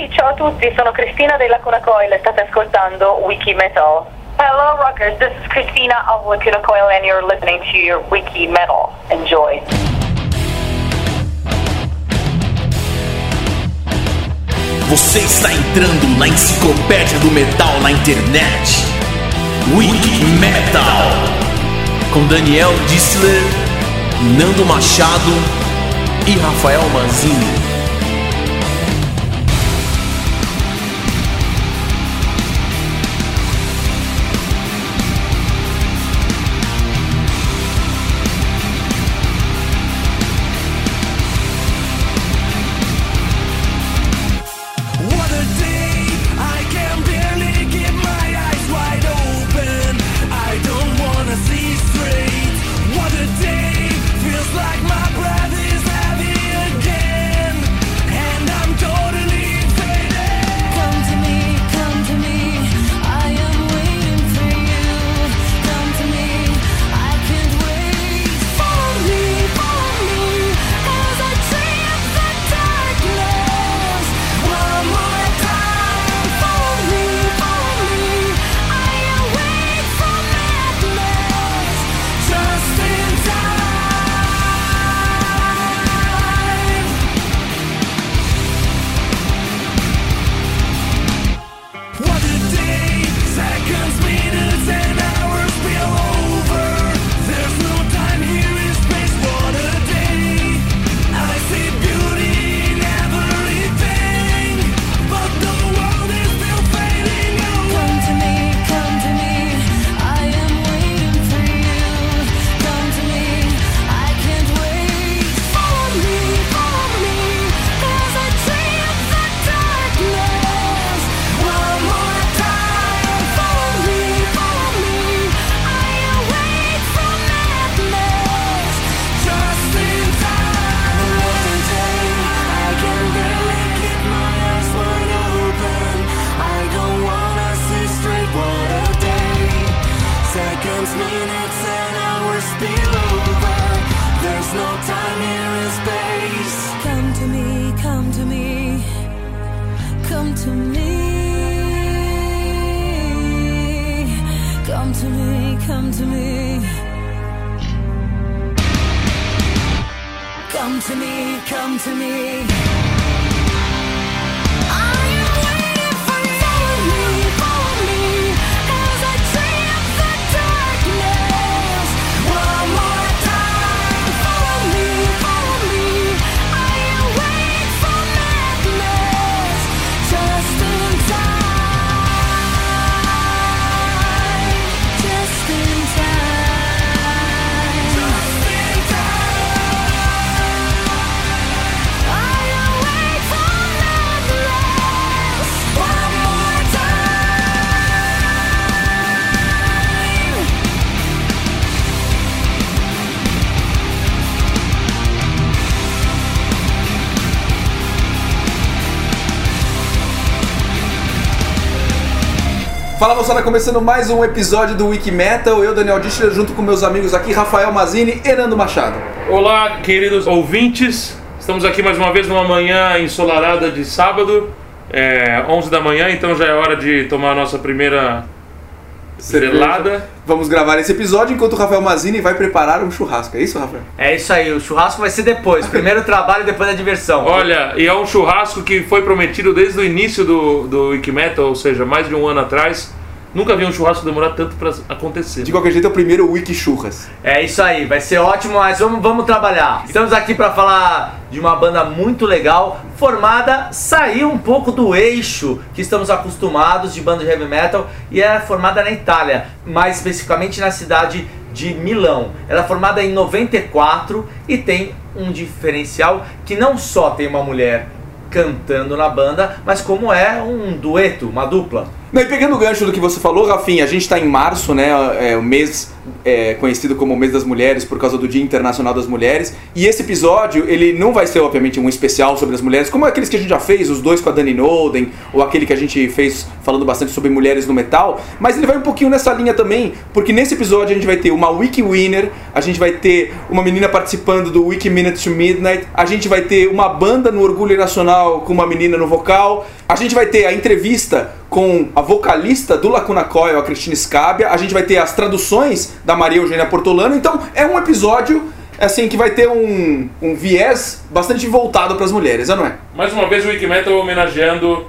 Ok, ciao a tutti, sono Cristina della Lacuna Coil e state ascoltando Wiki Metal. Hello rockers, this is Christina of Lacuna Coil and you're listening to your Wiki Metal. Enjoy. Você está entrando na enciclopédia do metal na internet. Wiki Metal. Com Daniel Dissler, Nando Machado e Rafael Manzini. Fala moçada, começando mais um episódio do Wiki Metal. Eu, Daniel Dischler, junto com meus amigos aqui, Rafael Mazini e Nando Machado. Olá, queridos ouvintes. Estamos aqui mais uma vez numa manhã ensolarada de sábado, é, 11 da manhã, então já é hora de tomar a nossa primeira gelada. Vamos gravar esse episódio enquanto o Rafael Mazini vai preparar um churrasco. É isso, Rafael? É isso aí, o churrasco vai ser depois. Primeiro o trabalho, depois a diversão. Olha, e é um churrasco que foi prometido desde o início do, do Wikimetal, ou seja, mais de um ano atrás. Nunca vi um churrasco demorar tanto para acontecer. De qualquer jeito, é o primeiro Wiki Churras. É isso aí, vai ser ótimo, mas vamos, vamos trabalhar. Estamos aqui para falar de uma banda muito legal, formada, saiu um pouco do eixo que estamos acostumados de banda de heavy metal e é formada na Itália, mais especificamente na cidade de Milão. Ela é formada em 94 e tem um diferencial que não só tem uma mulher cantando na banda, mas como é um dueto, uma dupla. E pegando o gancho do que você falou, Rafinha, a gente está em março, né? É o mês é, conhecido como o mês das mulheres por causa do Dia Internacional das Mulheres. E esse episódio, ele não vai ser, obviamente, um especial sobre as mulheres, como aqueles que a gente já fez, os dois com a Dani Noden, ou aquele que a gente fez falando bastante sobre mulheres no metal. Mas ele vai um pouquinho nessa linha também, porque nesse episódio a gente vai ter uma Wiki Winner, a gente vai ter uma menina participando do Wiki Minute to Midnight, a gente vai ter uma banda no Orgulho Nacional com uma menina no vocal, a gente vai ter a entrevista com a vocalista do Lacuna Coil, a Cristina Scabia, a gente vai ter as traduções da Maria Eugênia Portolano, então é um episódio assim que vai ter um, um viés bastante voltado para as mulheres, não é? Mais uma vez o Wikimetal homenageando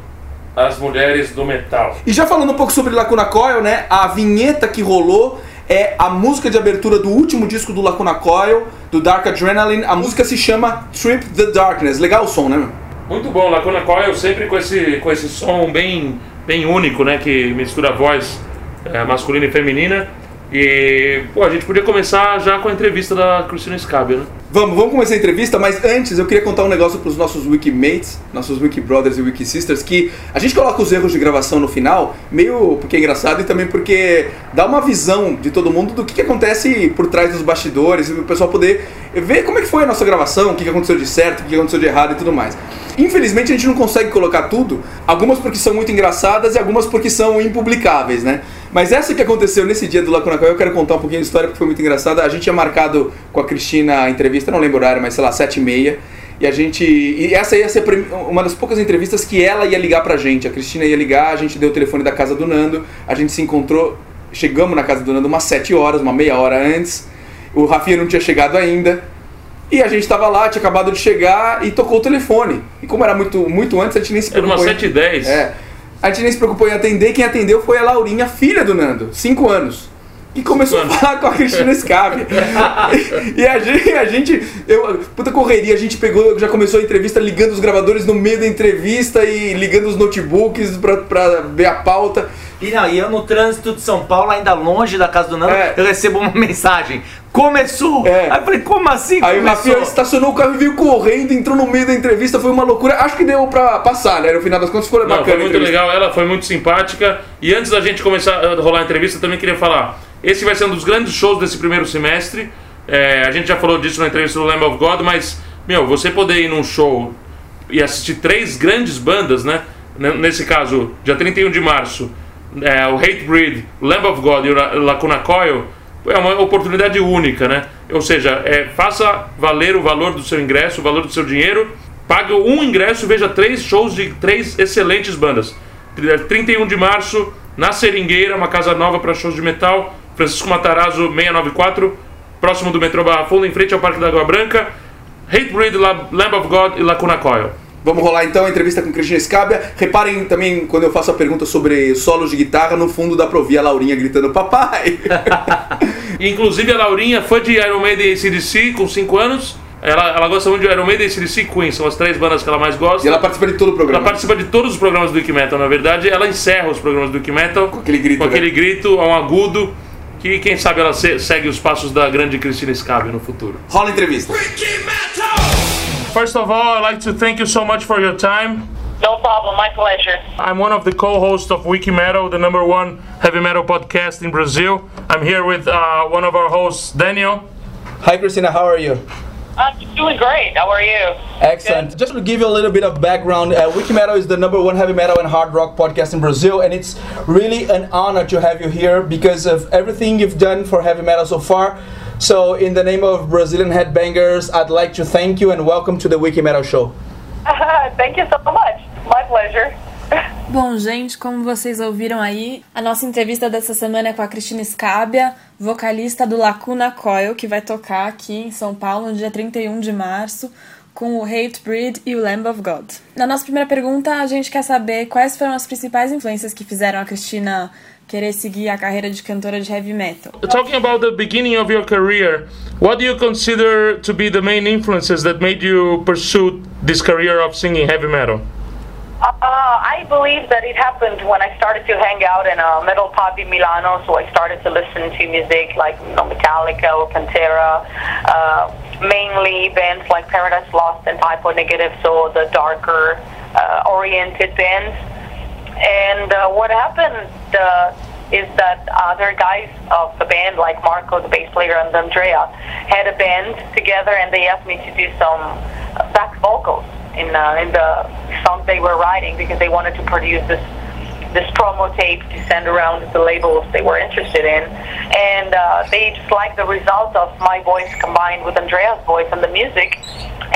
as mulheres do metal. E já falando um pouco sobre Lacuna Coil, né? A vinheta que rolou é a música de abertura do último disco do Lacuna Coil, do Dark Adrenaline. A música se chama Trip the Darkness. Legal o som, né? Muito bom, Lacuna Coil sempre com esse, com esse som bem, bem único, né? Que mistura a voz é, masculina e feminina. E, pô, a gente podia começar já com a entrevista da Cristina Scabia, né? Vamos, vamos começar a entrevista, mas antes eu queria contar um negócio para os nossos Wikimates, nossos Wikibrothers e Wikisisters, que a gente coloca os erros de gravação no final, meio porque é engraçado e também porque dá uma visão de todo mundo do que, que acontece por trás dos bastidores, e o pessoal poder ver como é que foi a nossa gravação, o que, que aconteceu de certo, o que, que aconteceu de errado e tudo mais. Infelizmente a gente não consegue colocar tudo, algumas porque são muito engraçadas e algumas porque são impublicáveis, né? Mas essa que aconteceu nesse dia do Lacuna Coil, eu quero contar um pouquinho de história porque foi muito engraçada. A gente tinha marcado com a Cristina a entrevista, não lembro o horário, mas sei lá, sete e meia. E a gente. E essa ia ser uma das poucas entrevistas que ela ia ligar pra gente. A Cristina ia ligar, a gente deu o telefone da casa do Nando, a gente se encontrou, chegamos na casa do Nando umas sete horas, uma meia hora antes. O Rafinha não tinha chegado ainda. E a gente tava lá, tinha acabado de chegar e tocou o telefone. E como era muito, muito antes, a gente nem se Era preocupou. umas em- 7h10. É. A gente nem se preocupou em atender, quem atendeu foi a Laurinha, filha do Nando, 5 anos. E começou Cinco a falar com a Cristina Scabia. e a gente, a gente eu, puta correria, a gente pegou, já começou a entrevista ligando os gravadores no meio da entrevista e ligando os notebooks pra, pra ver a pauta. E não, e eu no trânsito de São Paulo, ainda longe da casa do Nando, É. eu recebo uma mensagem. Começou! É. Aí eu falei, como assim Aí o começou? Rafinha estacionou o carro e veio correndo, entrou no meio da entrevista, foi uma loucura. Acho que deu pra passar, né? No final das contas foi Não, bacana. foi muito legal, ela foi muito simpática. E antes da gente começar a rolar a entrevista, eu também queria falar: esse vai ser um dos grandes shows desse primeiro semestre. É, a gente já falou disso na entrevista do Lamb of God, mas, meu, você poder ir num show e assistir três grandes bandas, né? Nesse caso, dia 31 de março, é, o Hatebreed, o Lamb of God e o La- Lacuna Coil, é uma oportunidade única, né? Ou seja, é, faça valer o valor do seu ingresso, o valor do seu dinheiro, pague um ingresso e veja três shows de três excelentes bandas. 31 de março, na Seringueira, uma casa nova para shows de metal, Francisco Matarazzo 694, próximo do metrô Barra Funda, em frente ao Parque da Água Branca. Hatebreed, La- Lamb of God e Lacuna Coil. Vamos rolar então a entrevista com Cristina Scabia. Reparem também quando eu faço a pergunta sobre solos de guitarra, no fundo dá pra ouvir a Laurinha gritando papai. Inclusive a Laurinha foi de Iron Maiden e ACDC com 5 anos. Ela, ela gosta muito de Iron Maiden, ACDC e Queen, são as três bandas que ela mais gosta. e ela participa de todo o Ela programa. participa de todos os programas do Wiki Metal, na verdade. Ela encerra os programas do Wiki Metal com aquele grito, com aquele né? grito, a um agudo, que quem sabe ela se- segue os passos da grande Cristina Scabia no futuro. Rola a entrevista. First of all, I'd like to thank you so much for your time. No problem, my pleasure. I'm one of the co-hosts of Wiki Metal, the number one heavy metal podcast in Brazil. I'm here with uh, one of our hosts, Daniel. Hi Christina, how are you? I'm doing great. How are you? Excellent. Just to give you a little bit of background, uh, Wiki Metal is the number one heavy metal and hard rock podcast in Brazil, and it's really an honor to have you here because of everything you've done for heavy metal so far. So, in the name of Brazilian headbangers, I'd like to thank you and welcome to the Wiki Metal Show. Thank you so much. My pleasure. Bom, gente, como vocês ouviram aí, a nossa entrevista dessa semana é com a Cristina Scabia, vocalista do Lacuna Coil, que vai tocar aqui em São Paulo no dia 31 de março com o Hatebreed e o Lamb of God. Na nossa primeira pergunta, a gente quer saber quais foram as principais influências que fizeram a Cristina querer seguir a carreira de cantora de heavy metal. Talking about the beginning of your career, what do you consider to be the main influences that made you pursue this career of singing heavy metal? Uh, I believe that it happened when I started to hang out in a metal pub in Milano. So I started to listen to music like you know, Metallica or Pantera, uh, mainly bands like Paradise Lost and Typo Negative, so the darker uh, oriented bands. And uh, what happened uh, is that other guys of the band, like Marco, the bass player, and Andrea, had a band together, and they asked me to do some uh, back vocals in uh, in the song they were writing because they wanted to produce this this promo tape to send around the labels they were interested in, and uh, they just liked the result of my voice combined with Andrea's voice and the music,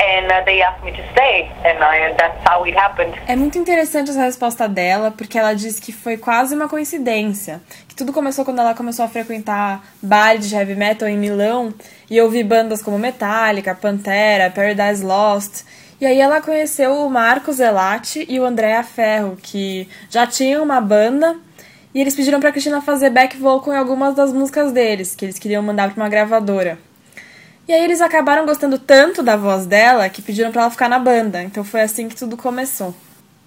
and uh, they asked me to stay, and, I, and that's how it happened. É muito interessante essa resposta dela, porque ela disse que foi quase uma coincidência. Que tudo começou quando ela começou a frequentar bares de heavy metal em Milão e ouvir bandas como Metallica, Pantera, Paradise Lost. E aí ela conheceu o Marcos Zelati e o Andrea Ferro, que já tinham uma banda, e eles pediram pra Cristina fazer back vocal em algumas das músicas deles, que eles queriam mandar pra uma gravadora. E aí eles acabaram gostando tanto da voz dela que pediram pra ela ficar na banda. Então foi assim que tudo começou.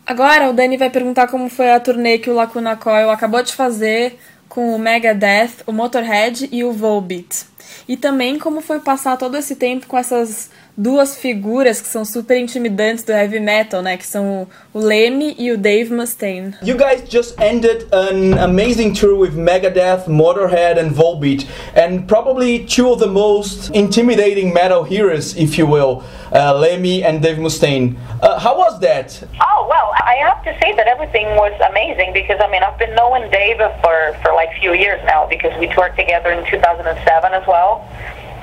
Agora o Dani vai perguntar como foi a turnê que o Lacuna Coil acabou de fazer com o Megadeth, o Motorhead e o Volbeat. E também como foi passar todo esse tempo com essas duas figuras que são super intimidantes do heavy metal, né? Que são o Lemmy e o Dave Mustaine. You guys just ended an amazing tour with Megadeth, Motorhead, and Volbeat, and probably two of the most intimidating metal heroes, if you will, uh, Lemmy and Dave Mustaine. Uh, how was that? Oh well, I have to say that everything was amazing because I mean I've been knowing Dave for for like few years now because we toured together in 2007 as well,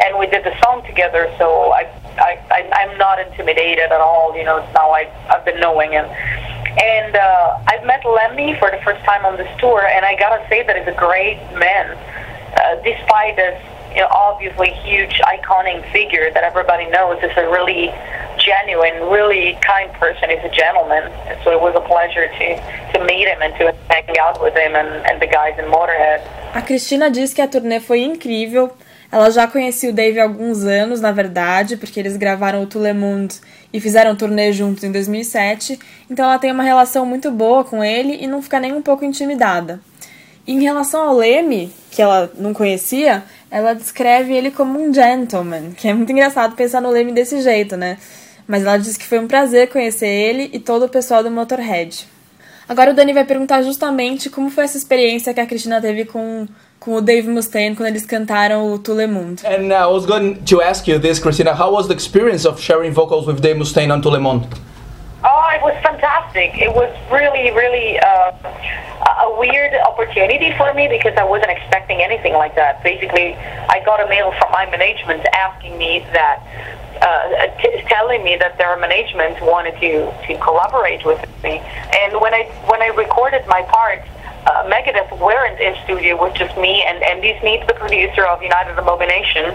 and we did the song together. So I I, I I'm not intimidated at all. You know, now I I've been knowing him. And uh, I've met Lemmy for the first time on this tour, and I gotta say that he's a great man, uh, despite this, you know, obviously huge iconic figure that everybody knows. Is a really genuine, really kind person. He's a gentleman, so it was a pleasure to to meet him and to hang out with him and, and the guys in Motorhead. A Cristina diz que a turnê foi incrível. Ela já conhecia o Dave há alguns anos, na verdade, porque eles gravaram o Tout Monde e fizeram turnê juntos em 2007. Então ela tem uma relação muito boa com ele e não fica nem um pouco intimidada. Em relação ao Leme, que ela não conhecia, ela descreve ele como um gentleman, que é muito engraçado pensar no Leme desse jeito, né? Mas ela diz que foi um prazer conhecer ele e todo o pessoal do Motorhead. Agora o Dani vai perguntar justamente como foi essa experiência que a Cristina teve com, com o Dave Mustaine quando eles cantaram o Tout Le Monde. And uh, I was going to ask you this, Christina. How was the experience of sharing vocals with Dave Mustaine on Tout Le Monde? Oh, it was fantastic. It was really, really uh, a a weird opportunity for me because I wasn't expecting anything like that. Basically, I got a mail from my management asking me that, uh, t- telling me that their management wanted to, to collaborate with me. And when I when I recorded my part, uh, Megadeth weren't in studio with just me and Andy Sneed, the producer of United Abomination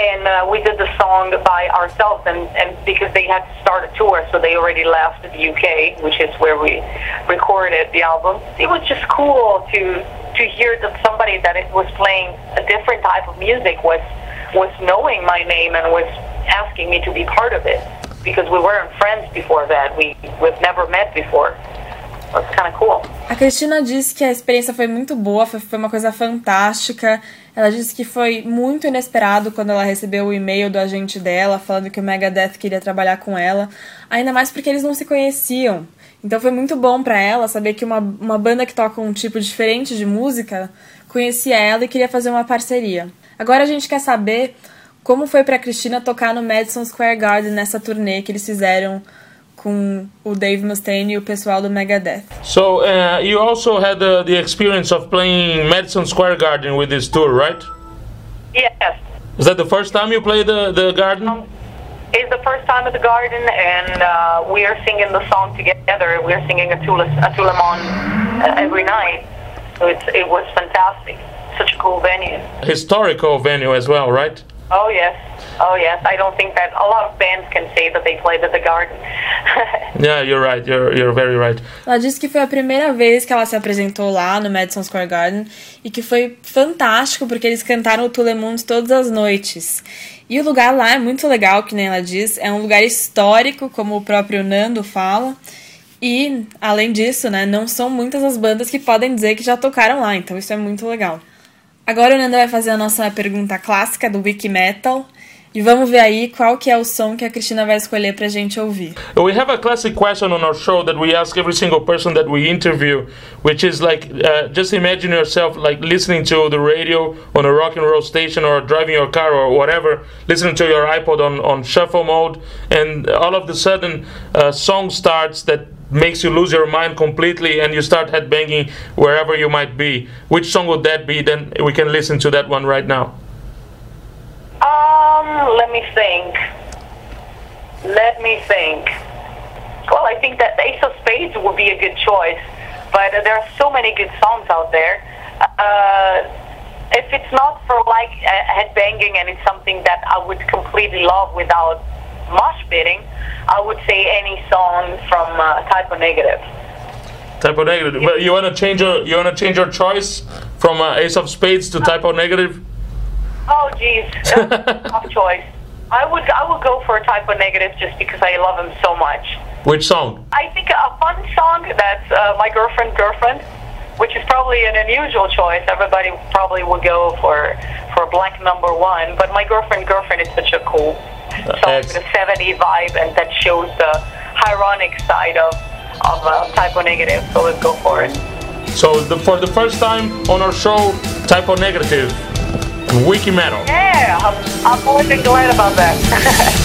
and uh, we did the song by ourselves and, and because they had to start a tour so they already left the UK which is where we recorded the album it was just cool to to hear that somebody that was playing a different type of music was was knowing my name and was asking me to be part of it because we weren't friends before that we we've never met before was kind of cool A Cristina disse que a experiência foi muito boa, foi, foi uma coisa fantástica. Ela disse que foi muito inesperado quando ela recebeu o e-mail do agente dela falando que o Megadeth queria trabalhar com ela, ainda mais porque eles não se conheciam. Então foi muito bom pra ela saber que uma, uma banda que toca um tipo diferente de música conhecia ela e queria fazer uma parceria. Agora a gente quer saber como foi pra Cristina tocar no Madison Square Garden nessa turnê que eles fizeram com o Dave Mustaine e o pessoal do Megadeth. So uh, you also had uh, the experience of playing Madison Square Garden with this tour, right? yes Is that the first time you played the, the garden? It's the first time at the garden, and uh, we are singing the song together. We're singing a Tula, a Tulamon uh, every night. So it's, it was fantastic. Such a cool venue. Historical venue as well, right? Oh yes, oh yes. I don't think that a lot of bands can say that they played at the garden. Yeah, you're right. You're you're very right. Ela disse que foi a primeira vez que ela se apresentou lá no Madison Square Garden e que foi fantástico porque eles cantaram o Tout Le Monde todas as noites. E o lugar lá é muito legal, que nem ela diz, é um lugar histórico, como o próprio Nando fala. E, além disso, né, não são muitas as bandas que podem dizer que já tocaram lá, então isso é muito legal. Agora o Nando vai fazer a nossa pergunta clássica do Wiki Metal. E vamos ver aí qual que é o som que a Cristina vai escolher pra gente ouvir. We have a classic question on our show that we ask every single person that we interview, which is like, uh, just imagine yourself like listening to the radio on a rock and roll station or driving your car or whatever, listening to your iPod on, on shuffle mode, and all of a sudden a song starts that makes you lose your mind completely and you start headbanging wherever you might be. Which song would that be? Then we can listen to that one right now. Um, let me think. Let me think. Well, I think that Ace of Spades would be a good choice, but uh, there are so many good songs out there. Uh, if it's not for like uh, headbanging and it's something that I would completely love without mosh pitting, I would say any song from uh, Type of Negative. Typo negative. But you wanna change your you wanna change your choice from uh, Ace of Spades to typo negative? Oh, geez, that's a tough choice. I would I would go for Type of Negative just because I love him so much. Which song? I think a fun song that's uh, my girlfriend girlfriend, which is probably an unusual choice. Everybody probably would go for for Black Number One, but my girlfriend girlfriend is such a cool ex- with a 70 vibe, and that shows the ironic side of of uh, Typo Negative. So let's go for it. So the, for the first time on our show, typo negative, wiki metal. Yeah, I'm, I'm more than glad about that.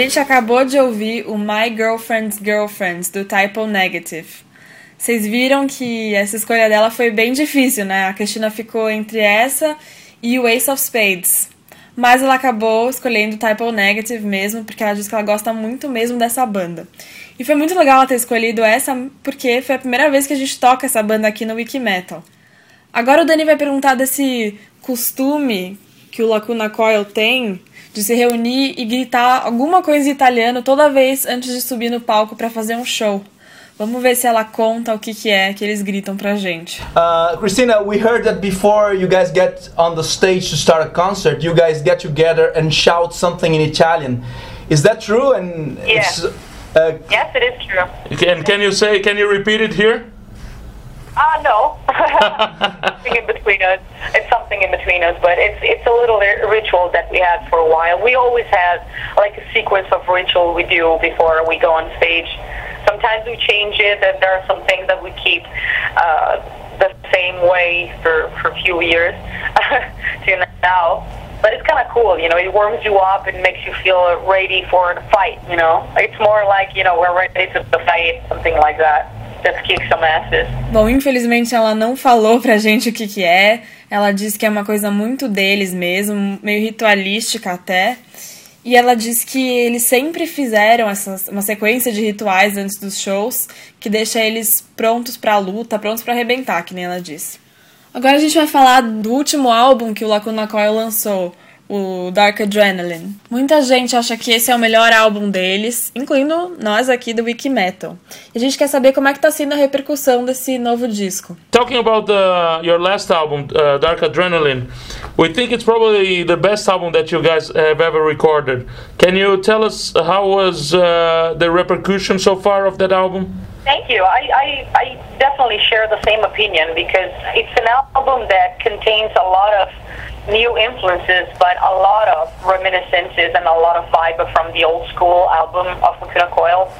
gente acabou de ouvir o My Girlfriend's Girlfriends do Typo Negative. Vocês viram que essa escolha dela foi bem difícil, né? A Cristina ficou entre essa e o Ace of Spades. Mas ela acabou escolhendo O Negative mesmo, porque ela diz que ela gosta muito mesmo dessa banda. E foi muito legal ela ter escolhido essa, porque foi a primeira vez que a gente toca essa banda aqui no Wiki Metal. Agora o Dani vai perguntar desse costume que o Lacuna Coil tem de se reunir e gritar alguma coisa em italiano toda vez antes de subir no palco para fazer um show. Vamos ver se ela conta o que, que é que eles gritam pra gente. Uh, Christina, we heard that before you guys get on the stage to start a concert, you guys get together and shout something in Italian. Is that true? And Yeah. it's, uh, Yes, it is true. And can you say, can you repeat it here? Ah, no. Something in between us. It's something in between us, but it's it's a little ri- ritual that we had for a while. We always have like a sequence of ritual we do before we go on stage. Sometimes we change it, and there are some things that we keep uh, the same way for for a few years to now. But it's kind of cool, you know. It warms you up and makes you feel ready for the fight. You know, it's more like you know we're ready to fight, something like that. Bom, infelizmente ela não falou pra gente o que que é. Ela disse que é uma coisa muito deles mesmo, meio ritualística até. E ela diz que eles sempre fizeram essas, uma sequência de rituais antes dos shows que deixa eles prontos pra luta, prontos pra arrebentar, que nem ela disse. Agora a gente vai falar do último álbum que o Lacuna Coil lançou, o Dark Adrenaline. Muita gente acha que esse é o melhor álbum deles, incluindo nós aqui do Wiki Metal. E a gente quer saber como é que tá sendo a repercussão desse novo disco. Talking about the, your last album, uh, Dark Adrenaline, we think it's probably the best album that you guys have ever recorded. Can you tell us how was uh, the repercussion so far of that album? Thank you. I, I, I definitely share the same opinion because it's an album that contains a lot of new influences, but a lot of reminiscences and a lot of vibe from the old school album of Lacuna Coil.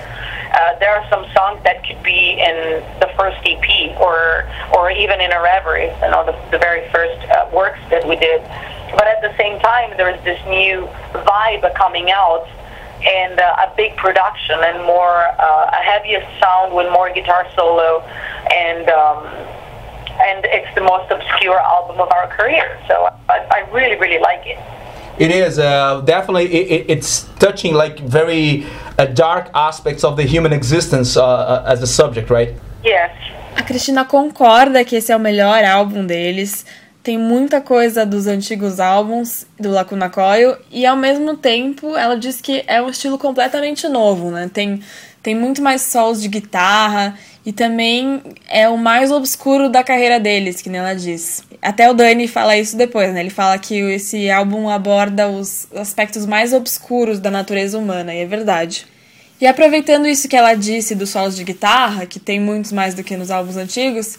Uh, there are some songs that could be in the first EP or or even in a reverie, you know, the, the very first uh, works that we did. But at the same time, there's this new vibe coming out and uh, a big production and more uh, a heavier sound with more guitar solo and um, and it's the most obscure album of our career so I, I really really like it It is uh, definitely. It, it, it's touching like very uh, dark aspects of the human existence uh, uh, as a subject, right? yes A Cristina concorda que esse é o melhor álbum deles. Tem muita coisa dos antigos álbuns do Lacuna Coil e ao mesmo tempo ela diz que é um estilo completamente novo, né? Tem, tem muito mais solos de guitarra e também é o mais obscuro da carreira deles, que nem ela diz. Até o Dani fala isso depois, né? Ele fala que esse álbum aborda os aspectos mais obscuros da natureza humana, e é verdade. E aproveitando isso que ela disse dos solos de guitarra, que tem muitos mais do que nos álbuns antigos,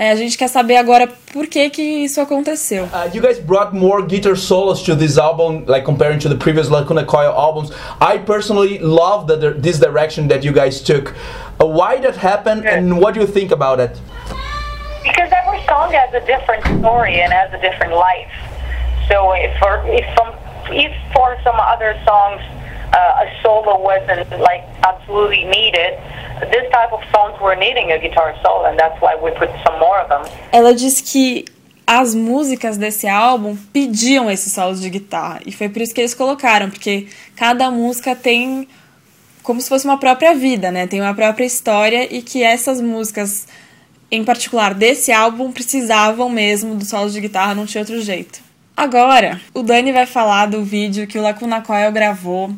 é, a gente quer saber agora por que que isso aconteceu. Uh, you guys brought more guitar solos to this album, like comparing to the previous Lacuna Coil albums. I personally love the, this direction that you guys took. Uh, why that happened, and what do you think about it? because every song has a different story and has a different life so if for if some if for some other songs uh, a solo wasn't like absolutely needed this type of songs were needing a guitar solo and that's why we put some more of them Ela diz que as músicas desse álbum pediam esses solos de guitarra. E foi por isso que eles colocaram, porque cada música tem como se fosse uma própria vida, né? Tem uma própria história e que essas músicas, em particular desse álbum, precisavam mesmo do solo de guitarra, não tinha outro jeito. Agora, o Dani vai falar do vídeo que o Lacuna Coil gravou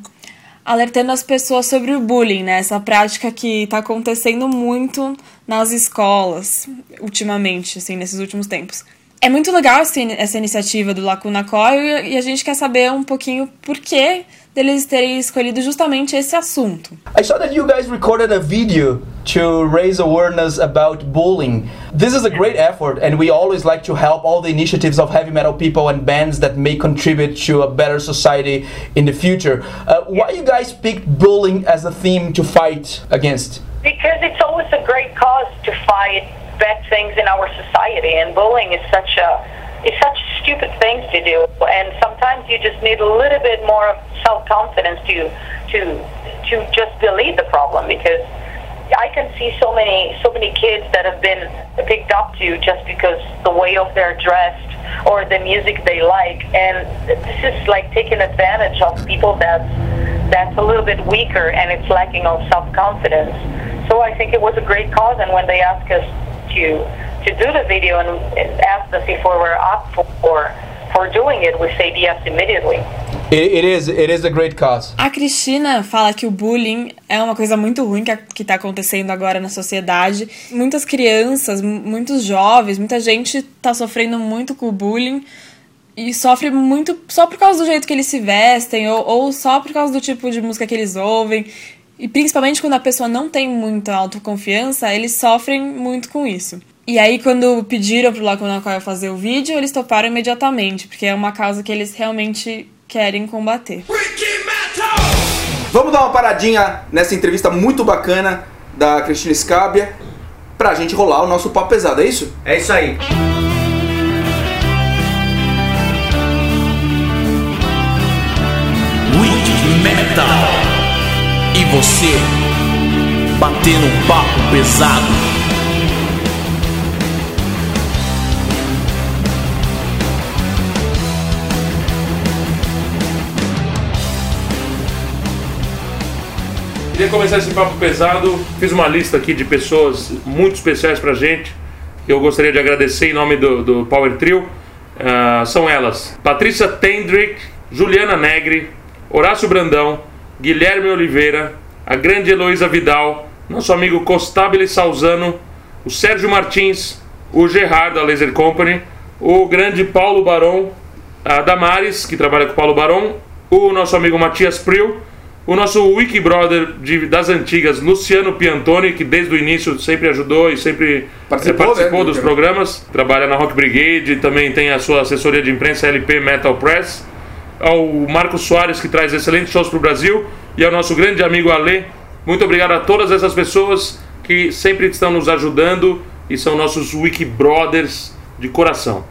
alertando as pessoas sobre o bullying, né? Essa prática que tá acontecendo muito nas escolas ultimamente, assim, nesses últimos tempos. É muito legal essa iniciativa do Lacuna Coil e a gente quer saber um pouquinho por que deles terem escolhido justamente esse assunto. I saw that you guys recorded a video to raise awareness about bullying. This is a great effort, and we always like to help all the initiatives of heavy metal people and bands that may contribute to a better society in the future. Uh, why you guys picked bullying as a theme to fight against? because it's always a great cause to fight bad things in our society and bullying is such a it's such stupid things to do and sometimes you just need a little bit more self-confidence to to to just delete the problem because I can see so many so many kids that have been picked up to just because the way of they're dressed or the music they like, and this is like taking advantage of people that's that's a little bit weaker and it's lacking on self confidence. So I think it was a great cause, and when they asked us to to do the video and, and asked us if we were up for for doing it, we said yes immediately. It, it is. It is a great cause. A Cristina fala que o bullying é uma coisa muito ruim que, a- que tá acontecendo agora na sociedade. Muitas crianças, mu- muitos jovens, muita gente tá sofrendo muito com o bullying e sofre muito só por causa do jeito que eles se vestem ou, ou só por causa do tipo de música que eles ouvem. E principalmente quando a pessoa não tem muita autoconfiança, eles sofrem muito com isso. E aí, quando pediram pro Lacuna Coil fazer o vídeo, eles toparam imediatamente, porque é uma causa que eles realmente querem combater. Vamos dar uma paradinha nessa entrevista muito bacana da Cristina Scabia pra gente rolar o nosso papo pesado, é isso? É isso aí. Wicked Metal. E você, batendo um papo pesado. Queria começar esse papo pesado. Fiz uma lista aqui de pessoas muito especiais pra gente. Que eu gostaria de agradecer em nome do, do Power Trio. Ah, são elas: Patrícia Tendrick, Juliana Negri, Horácio Brandão, Guilherme Oliveira, a grande Heloísa Vidal, nosso amigo Costabile Salzano, o Sérgio Martins, o Gerard da Laser Company, o grande Paulo Barão, a Damares, que trabalha com o Paulo Barão, o nosso amigo Matias Pril, o nosso Wiki Brother de- das antigas, Luciano Piantoni, que desde o início sempre ajudou e sempre Participou, eh, participou né, dos do programas, trabalha na Rock Brigade, também tem a sua assessoria de imprensa LP Metal Press, ao Marcos Soares, que traz excelentes shows para o Brasil, e ao nosso grande amigo Ale. Muito obrigado a todas essas pessoas que sempre estão nos ajudando e são nossos Wiki Brothers de coração.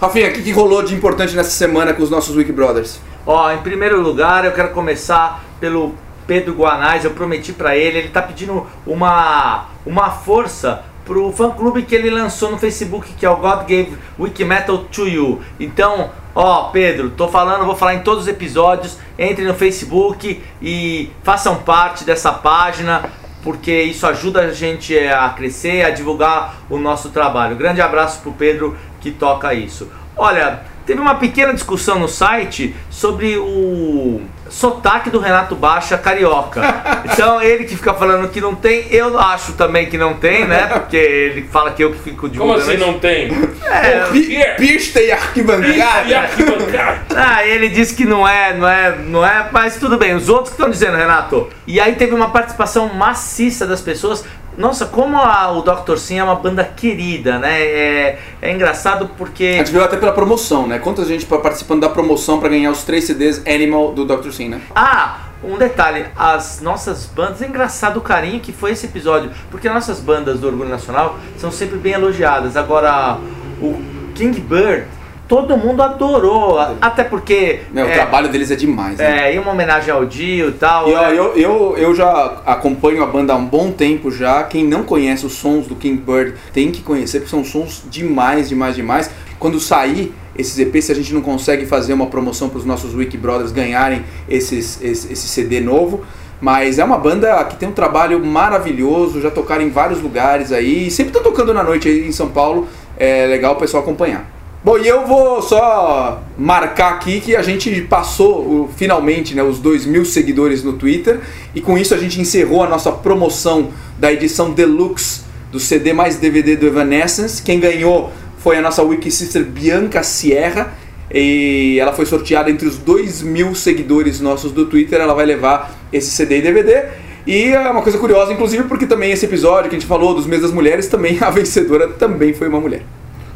Rafinha, o que, que rolou de importante nessa semana com os nossos Wiki Brothers? Ó, em primeiro lugar, eu quero começar pelo Pedro Guanais. Eu prometi pra ele, ele tá pedindo uma, uma força pro fã clube que ele lançou no Facebook, que é o God Gave Wiki Metal to You. Então, ó, Pedro, tô falando, vou falar em todos os episódios. Entre no Facebook e façam parte dessa página. Porque isso ajuda a gente é, a crescer, a divulgar o nosso trabalho. Grande abraço pro Pedro que toca isso. Olha, teve uma pequena discussão no site sobre o sotaque do Renato Baixa carioca. Então ele que fica falando que não tem, eu acho também que não tem, né? Porque ele fala que eu que fico Como divulgando. assim não tem? É, Pi- Pista e arquibancada. E arquibancada? Ah, ele disse que não é, não é, não é, mas tudo bem. Os outros que estão dizendo, Renato. E aí teve uma participação maciça das pessoas. Nossa, como a- o Dr. Sim é uma banda querida, né? É, é engraçado A porque. gente veio até pela promoção, né? Quanta gente pa- participando da promoção pra ganhar os três CDs Animal do Dr. Sim, né? Ah, um detalhe, as nossas bandas, é engraçado o carinho que foi esse episódio, porque nossas bandas do Orgulho Nacional são sempre bem elogiadas. Agora, o King Bird, todo mundo adorou, até porque. O é, trabalho deles é demais, né? É, e uma homenagem ao Dio e tal. E ó, é. eu, eu, eu já acompanho a banda há um bom tempo já. Quem não conhece os sons do King Bird tem que conhecer, porque são sons demais, demais, demais. Quando sair esses EPs, se a gente não consegue fazer uma promoção para os nossos Wiki Brothers ganharem esses, esse, esse CD novo. Mas é uma banda que tem um trabalho maravilhoso, já tocaram em vários lugares aí, e sempre estão tocando na noite aí em São Paulo. É legal o pessoal acompanhar. Bom, e eu vou só marcar aqui que a gente passou o- finalmente né, os 2 mil seguidores no Twitter e com isso a gente encerrou a nossa promoção da edição deluxe do CD mais DVD do Evanescence. Quem ganhou foi a nossa Wiki Sister Bianca Sierra e ela foi sorteada entre os 2 mil seguidores nossos do Twitter. Ela vai levar esse CD e DVD. E é uma coisa curiosa, inclusive, porque também esse episódio que a gente falou dos meses das mulheres, também a vencedora também foi uma mulher.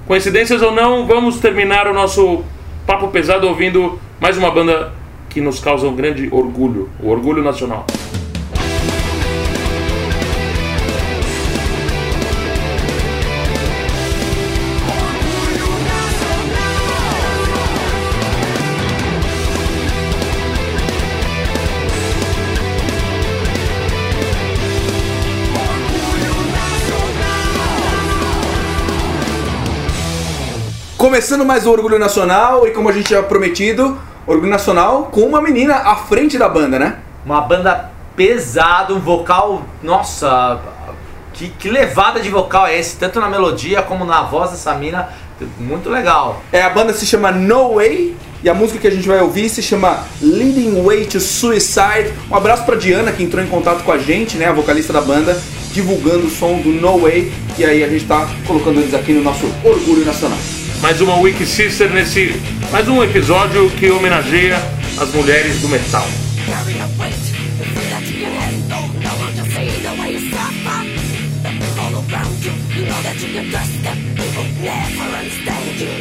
Coincidências ou não, vamos terminar o nosso papo pesado ouvindo mais uma banda que nos causa um grande orgulho, o Orgulho Nacional. Começando mais o Orgulho Nacional e como a gente tinha prometido, Orgulho Nacional com uma menina à frente da banda, né? Uma banda pesada, um vocal. Nossa, que, que levada de vocal é esse? Tanto na melodia como na voz dessa mina. Muito legal. É, a banda se chama No Way e a música que a gente vai ouvir se chama Leading Way to Suicide. Um abraço pra Diana que entrou em contato com a gente, né, a vocalista da banda, divulgando o som do No Way e aí a gente tá colocando eles aqui no nosso Orgulho Nacional. Mais uma Wiki Sister nesse. Mais um episódio que homenageia as mulheres do metal. Carry a weight, the can see the you suffer. The you.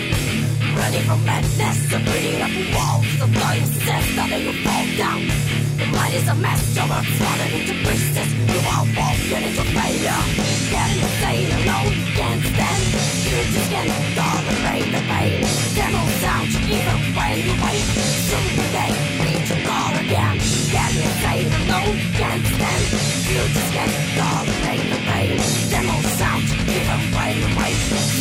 Ready for madness, of fall down. Your mind is a mess, your heart's falling into pieces. You are walking into failure. You stay alone? Can't stand. You just can't tolerate the pain. Devils out, even when you wait. Soon the day, reach your call again. You stay alone? Can't stand. You just can't tolerate the pain. Devils out, even when you wait.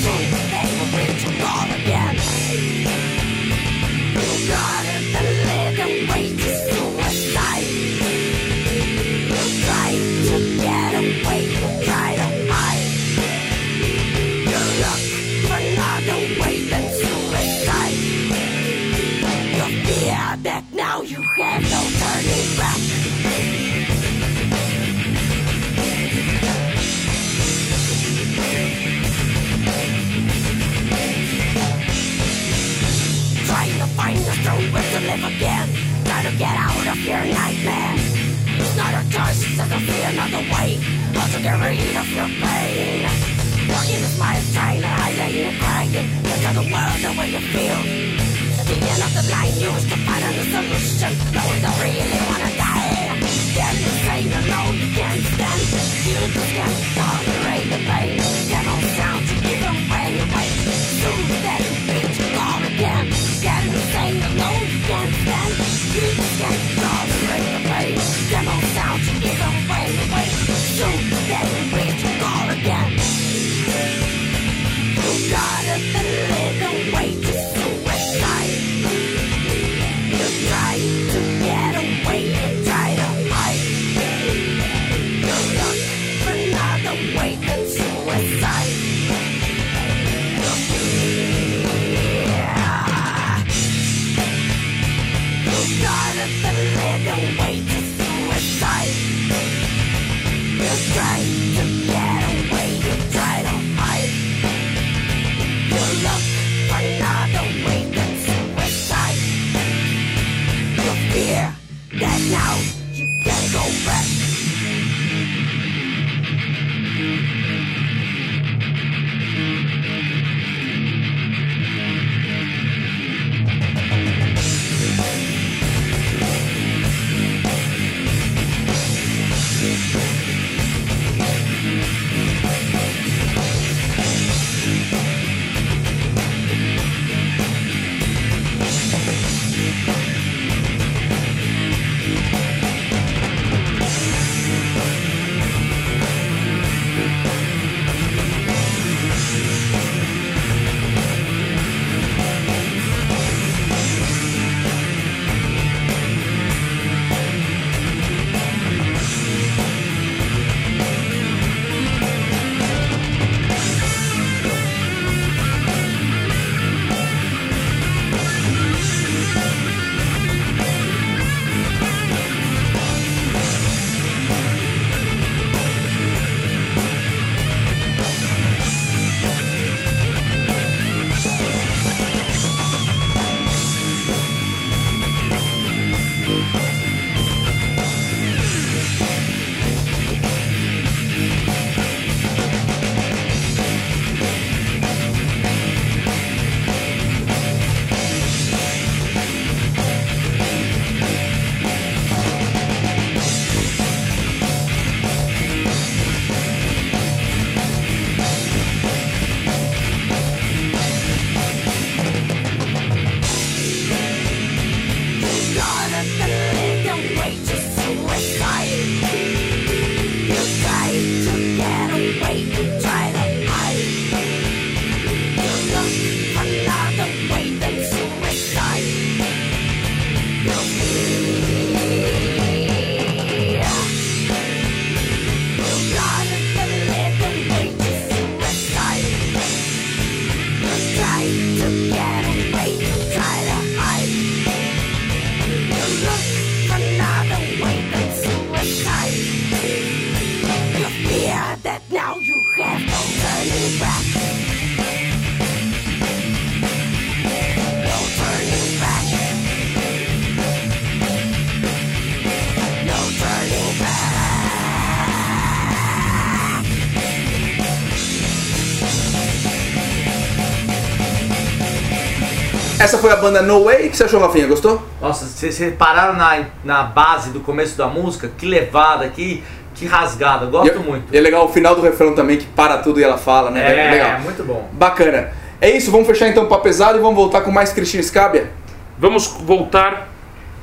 Essa foi a banda No Way. O que você achou, Rafinha? Gostou? Nossa, vocês repararam na, na base do começo da música? Que levada, que, que rasgada. Gosto E- muito. E é legal o final do refrão também, que para tudo e ela fala, né? É, legal. muito bom. Bacana. É isso, vamos fechar então o papo pesado e vamos voltar com mais Cristina Scabia? Vamos voltar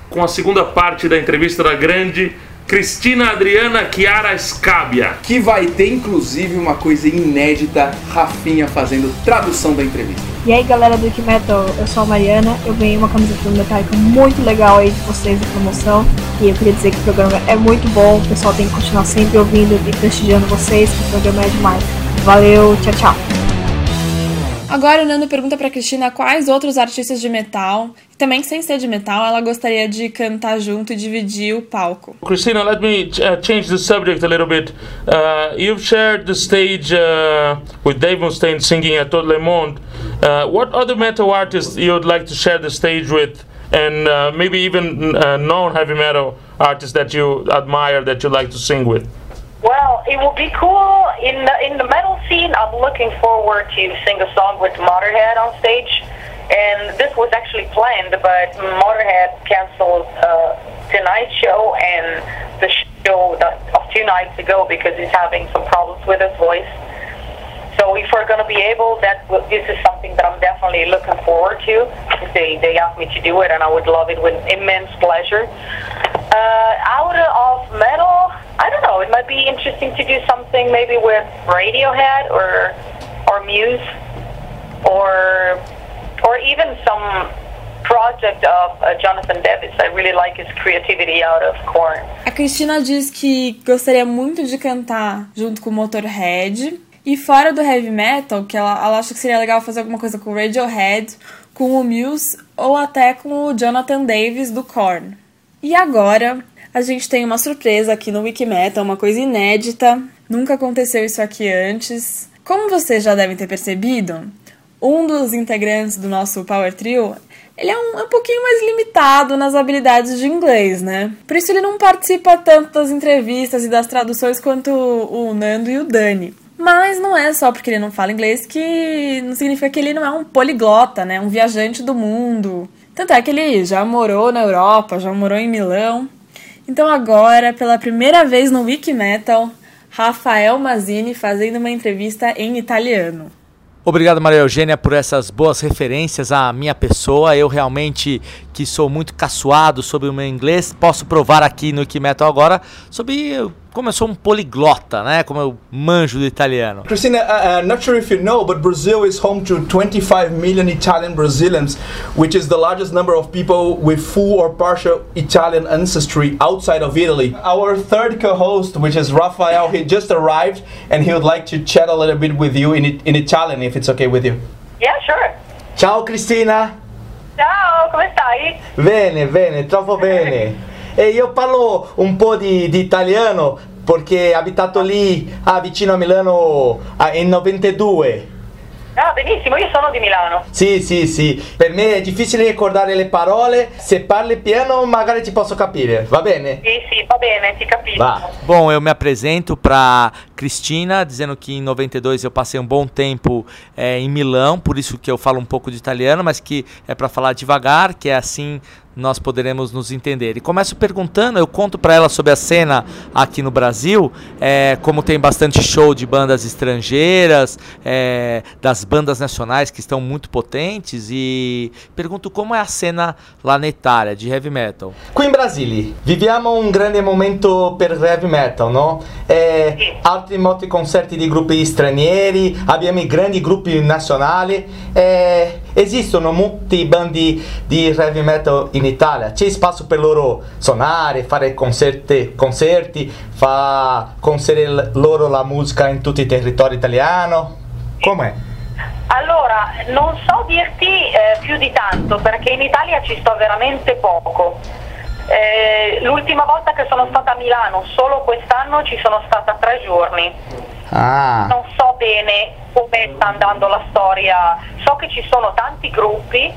com a segunda parte da entrevista da grande Cristina Adriana Chiara Scabia. Que vai ter inclusive uma coisa inédita, Rafinha fazendo tradução da entrevista. E aí galera do Metal, eu sou a Mariana, eu ganhei uma camiseta do Metallica muito legal aí de vocês da promoção e eu queria dizer que o programa é muito bom, o pessoal tem que continuar sempre ouvindo e prestigiando vocês, que o programa é demais. Valeu, tchau, tchau. Agora o Nando pergunta pra Cristina quais outros artistas de metal, também sem ser de metal, ela gostaria de cantar junto e dividir o palco. Christina, let me uh, change the subject a little bit. Uh, you've shared the stage uh, with Dave Mustaine singing at Tot Le Monde. Uh, what other metal artists you would like to share the stage with? And uh, maybe even uh, known heavy metal artists that you admire that you like to sing with? Well, it will be cool in the in the metal scene. I'm looking forward to sing a song with Motorhead on stage, and this was actually planned, but Motorhead canceled uh, tonight's show and the show that, of two nights ago because he's having some problems with his voice. So if we're going to be able, that this is something that I'm definitely looking forward to. They they asked me to do it, and I would love it with immense pleasure. Uh, out of metal, I don't know. It might be interesting to do something maybe with Radiohead or or Muse, or or even some project of uh, Jonathan Davis. I really like his creativity out of Korn. A Cristina diz que gostaria muito de cantar junto com Motorhead. E fora do heavy metal, que ela, ela acha que seria legal fazer alguma coisa com o Radiohead, com o Muse ou até com o Jonathan Davis do Korn. E agora a gente tem uma surpresa aqui no Wikimetal, uma coisa inédita. Nunca aconteceu isso aqui antes. Como vocês já devem ter percebido, um dos integrantes do nosso Power Trio, ele é um, é um pouquinho mais limitado nas habilidades de inglês, né? Por isso ele não participa tanto das entrevistas e das traduções quanto o Nando e o Dani. Mas não é só porque ele não fala inglês que não significa que ele não é um poliglota, né? Um viajante do mundo. Tanto é que ele já morou na Europa, já morou em Milão. Então agora, pela primeira vez no Wikimetal, Rafael Mazzini fazendo uma entrevista em italiano. Obrigado, Maria Eugênia, por essas boas referências à minha pessoa. Eu realmente, que sou muito caçoado sobre o meu inglês, posso provar aqui no Wikimetal agora sobre como eu sou um poliglota, né? Como eu manjo do italiano. Christina, uh, uh, not sure if you know, but Brazil is home to 25 million Italian Brazilians, which is the largest number of people with full or partial Italian ancestry outside of Italy. Our third co-host, which is Rafael, he just arrived and he would like to chat a little bit with you in, in Italian, if it's okay with you. Yeah, sure. Ciao Cristina! Ciao, come stai? Bene, bene, troppo bene. E io parlo un po' di, di italiano perché ho abitato lì ah, vicino a Milano ah, in 92. Ah, benissimo, io sono di Milano. Sì, sì, sì. Per me è difficile ricordare le parole. Se parli piano magari ti posso capire, va bene? Sì, sì, va bene, ti capisco. Vá. Bom, eu me apresento para Cristina, dizendo que em 92 eu passei um bom tempo é, em Milão, por isso que eu falo um pouco de italiano, mas que é para falar devagar, que é assim nós poderemos nos entender. E começo perguntando, eu conto para ela sobre a cena aqui no Brasil, é, como tem bastante show de bandas estrangeiras, é, das bandas nacionais que estão muito potentes, e pergunto como é a cena lá na Itália de heavy metal. Qui in Brasile viviamo un grande momento per heavy metal, no? Eh, altri molti concerti di gruppi stranieri, abbiamo i grandi gruppi nazionali. eh, esistono molti bandi di heavy metal in Italia. C'è spazio per loro suonare, fare concerti, concerti fa conoscere loro la musica in tutti i territori italiani. Com'è? Allora, non so dirti eh, più di tanto perché in Italia ci sto veramente poco. Eh, l'ultima volta che sono stata a Milano, solo quest'anno, ci sono stata tre giorni. Ah. Non so bene come sta andando la storia, so che ci sono tanti gruppi,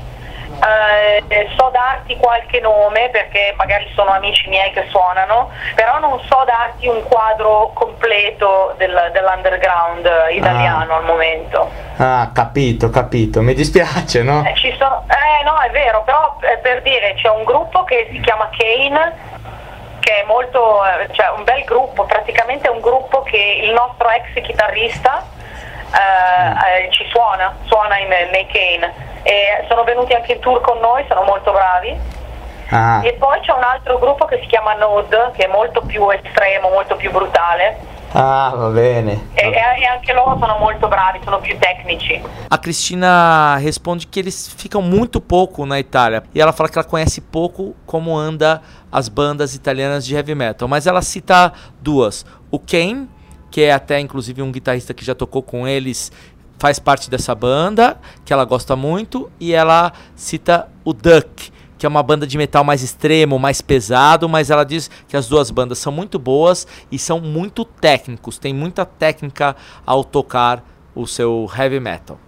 Eh, so darti qualche nome perché magari sono amici miei che suonano, però non so darti un quadro completo del- dell'underground italiano al momento. Ah, capito, capito. Mi dispiace, no? Eh, ci sono- eh, no, è vero, però eh, per dire c'è un gruppo che si chiama Kane che è molto, eh, cioè un bel gruppo, praticamente è un gruppo che il nostro ex chitarrista eh, eh, ci suona, suona in- nei Kane e sono venuti anche in tour con noi, sono molto bravi. Ah, E poi c'è un altro gruppo che si chiama Node, che è molto più estremo, molto più brutale ah, va bene. e, e anche loro sono molto bravi, sono più tecnici. A Cristina responde que eles ficam muito pouco na Itália. E ela fala que ela conhece pouco como anda as bandas italianas de heavy metal. Mas ela cita duas. O Kane, que é até inclusive um guitarrista que já tocou com eles, faz parte dessa banda, que ela gosta muito. E ela cita o Duck, que é uma banda de metal mais extremo, mais pesado, mas ela diz que as duas bandas são muito boas e são muito técnicos, tem muita técnica ao tocar o seu heavy metal.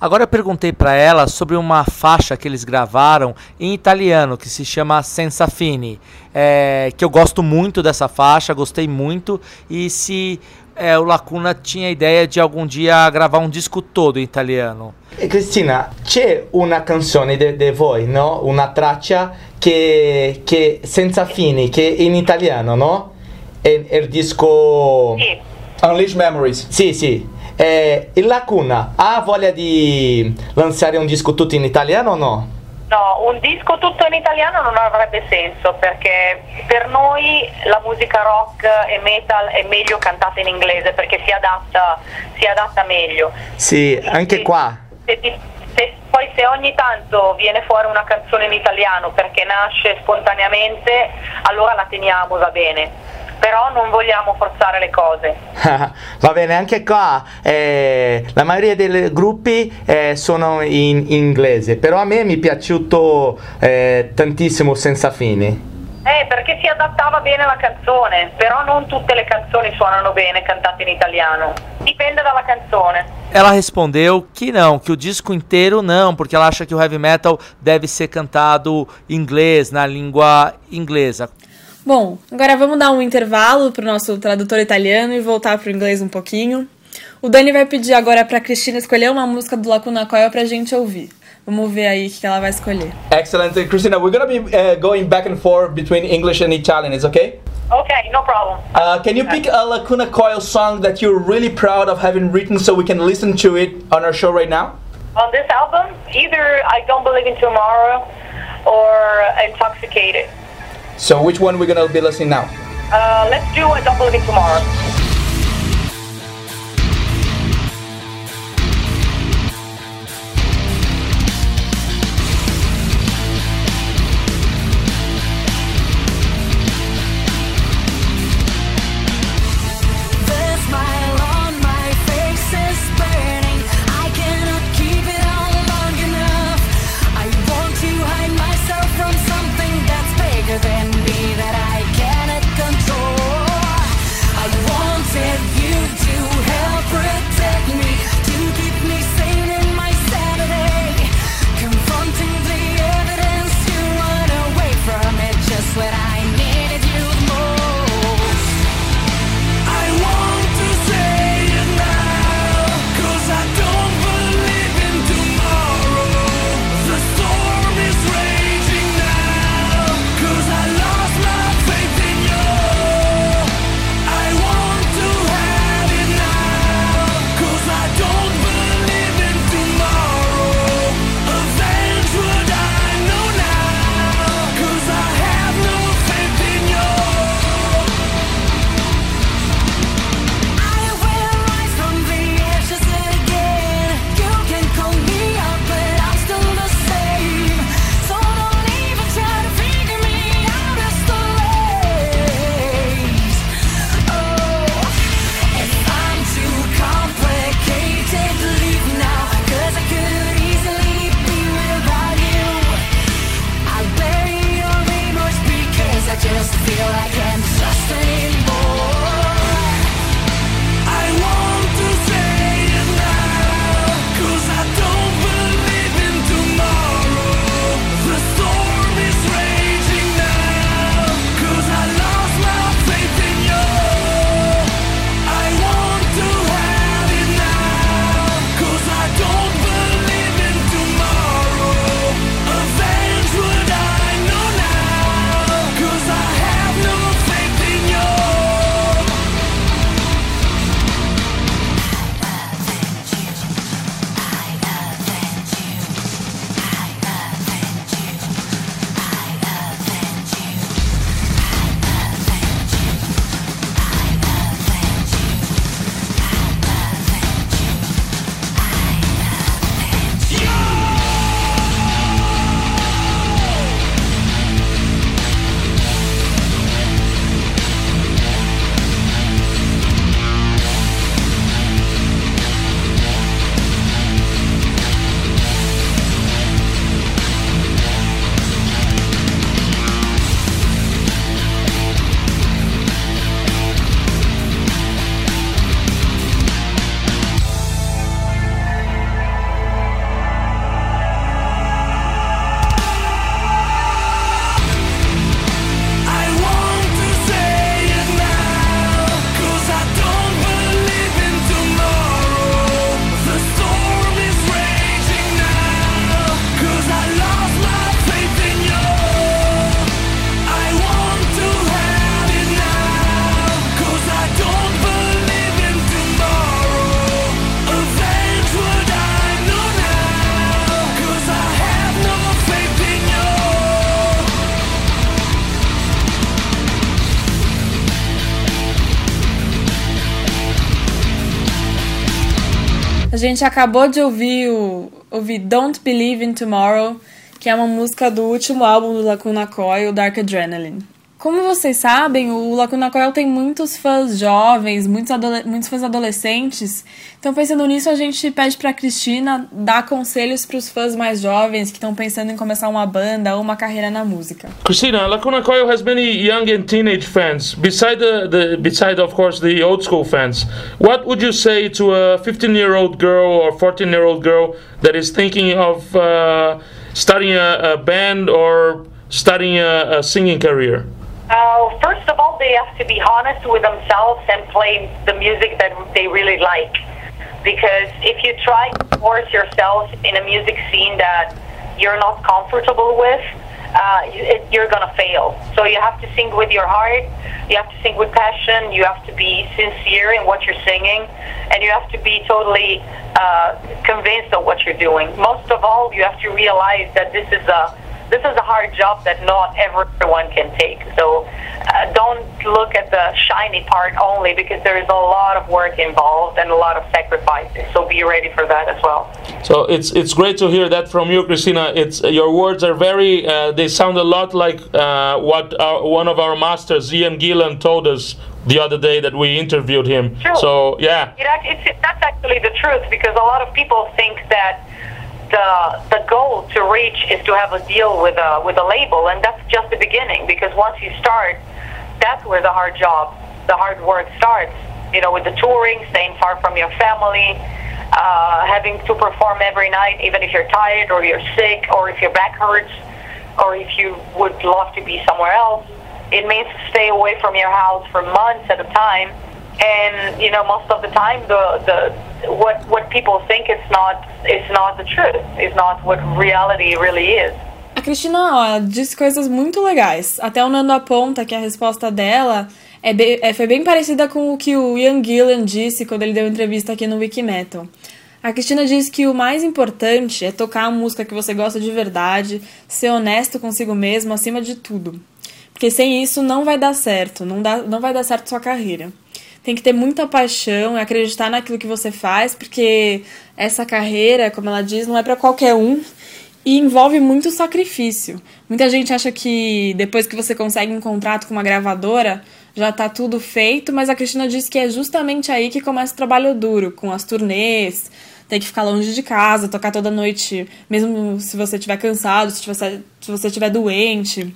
Agora eu perguntei para ela sobre uma faixa que eles gravaram em italiano que se chama Senza Fini, é, que eu gosto muito dessa faixa, gostei muito e se é, o Lacuna tinha a ideia de algum dia gravar um disco todo em italiano. E Cristina, c'è una canzone di voi, no? Una traccia che, che senza fini, che in italiano, no? È, è il disco... Sì. Unleash Memories. Sì, sì. Eh, il Lacuna ha voglia di lanciare un disco tutto in italiano o no? No, un disco tutto in italiano non avrebbe senso perché per noi la musica rock e metal è meglio cantata in inglese perché si adatta, si adatta meglio. Sì, anche Sì. qua. Se se- poi se ogni tanto viene fuori una canzone in italiano perché nasce spontaneamente, allora la teniamo, va bene. Però non vogliamo forzare le cose. Va bene, anche qua eh, la maioria dei gruppi eh, sono in inglese, però a me mi è piaciuto eh, tantissimo senza fini. Eh, perché si adattava bene alla canzone, però non tutte le canzoni suonano bene cantate in italiano. Dipende dalla canzone. Ela respondeu que não, que o disco inteiro não, porque ela acha que o heavy metal deve ser cantado em inglês, na língua inglesa. Bom, agora vamos dar um intervalo pro nosso tradutor italiano e voltar pro inglês um pouquinho. O Dani vai pedir agora pra Cristina escolher uma música do Lacuna Coil pra gente ouvir. Vamos ver aí o que ela vai escolher. Excellent. Christina, we're gonna be uh, going back and forth between English and Italian, is okay? Ok, no problem. Uh, can you pick a Lacuna Coil song that you're really proud of having written so we can listen to it on our show right now? On this album, either I Don't Believe in Tomorrow or Intoxicated. So which one we're gonna be listening now? Uh, let's do a in Tomorrow. Gente acabou de ouvir o ouvir Don't Believe in Tomorrow, que é uma música do último álbum do Lacuna Coil, Dark Adrenaline. Como vocês sabem, o Lacuna Coil tem muitos fãs jovens, muitos, muitos fãs adolescentes. Então, pensando nisso, a gente pede pra Cristina dar conselhos pros fãs mais jovens que estão pensando em começar uma banda ou uma carreira na música. Christina, Lacuna Coil has many young and teenage fans. Beside the, the beside of course the old school fans, what would you say to a 15-year-old girl or 14-year-old girl that is thinking of uh, starting a, a band or starting a, a singing career? Uh, first of all, they have to be honest with themselves and play the music that they really like. Because if you try to force yourself in a music scene that you're not comfortable with, uh, you're gonna fail. So you have to sing with your heart. You have to sing with passion. You have to be sincere in what you're singing, and you have to be totally uh, convinced of what you're doing. Most of all, you have to realize that this is a this is a hard job that not everyone can take. So uh, don't look at the shiny part only because there is a lot of work involved and a lot of sacrifices. So be ready for that as well. So it's it's great to hear that from you, Christina. It's your words are very uh, they sound a lot like uh, what our, one of our masters, Ian Gillan, told us the other day that we interviewed him. Sure. So yeah, It, it's, that's actually the truth because a lot of people think that the the goal to reach is to have a deal with a with a label, and that's just the beginning. Because once you start, that's where the hard job, the hard work starts. You know, with the touring, staying far from your family, uh, having to perform every night, even if you're tired or you're sick or if your back hurts or if you would love to be somewhere else. It means to stay away from your house for months at a time and you know most of the time the the what what people think it's not it's not the truth it's not what reality really is A Cristina ó, disse coisas muito legais. Até o Nando aponta que a resposta dela é be- é- foi bem parecida com o que o Ian Gillan disse quando ele deu entrevista aqui no Wikimetal. A Cristina diz que o mais importante é tocar a música que você gosta de verdade, ser honesto consigo mesmo acima de tudo. Porque sem isso não vai dar certo, não, dá, não vai dar certo sua carreira. Tem que ter muita paixão acreditar naquilo que você faz, porque essa carreira, como ela diz, não é para qualquer um e envolve muito sacrifício. Muita gente acha que depois que você consegue um contrato com uma gravadora, já tá tudo feito, mas a Cristina diz que é justamente aí que começa o trabalho duro, com as turnês, ter que ficar longe de casa, tocar toda noite, mesmo se você estiver cansado, se se você estiver doente.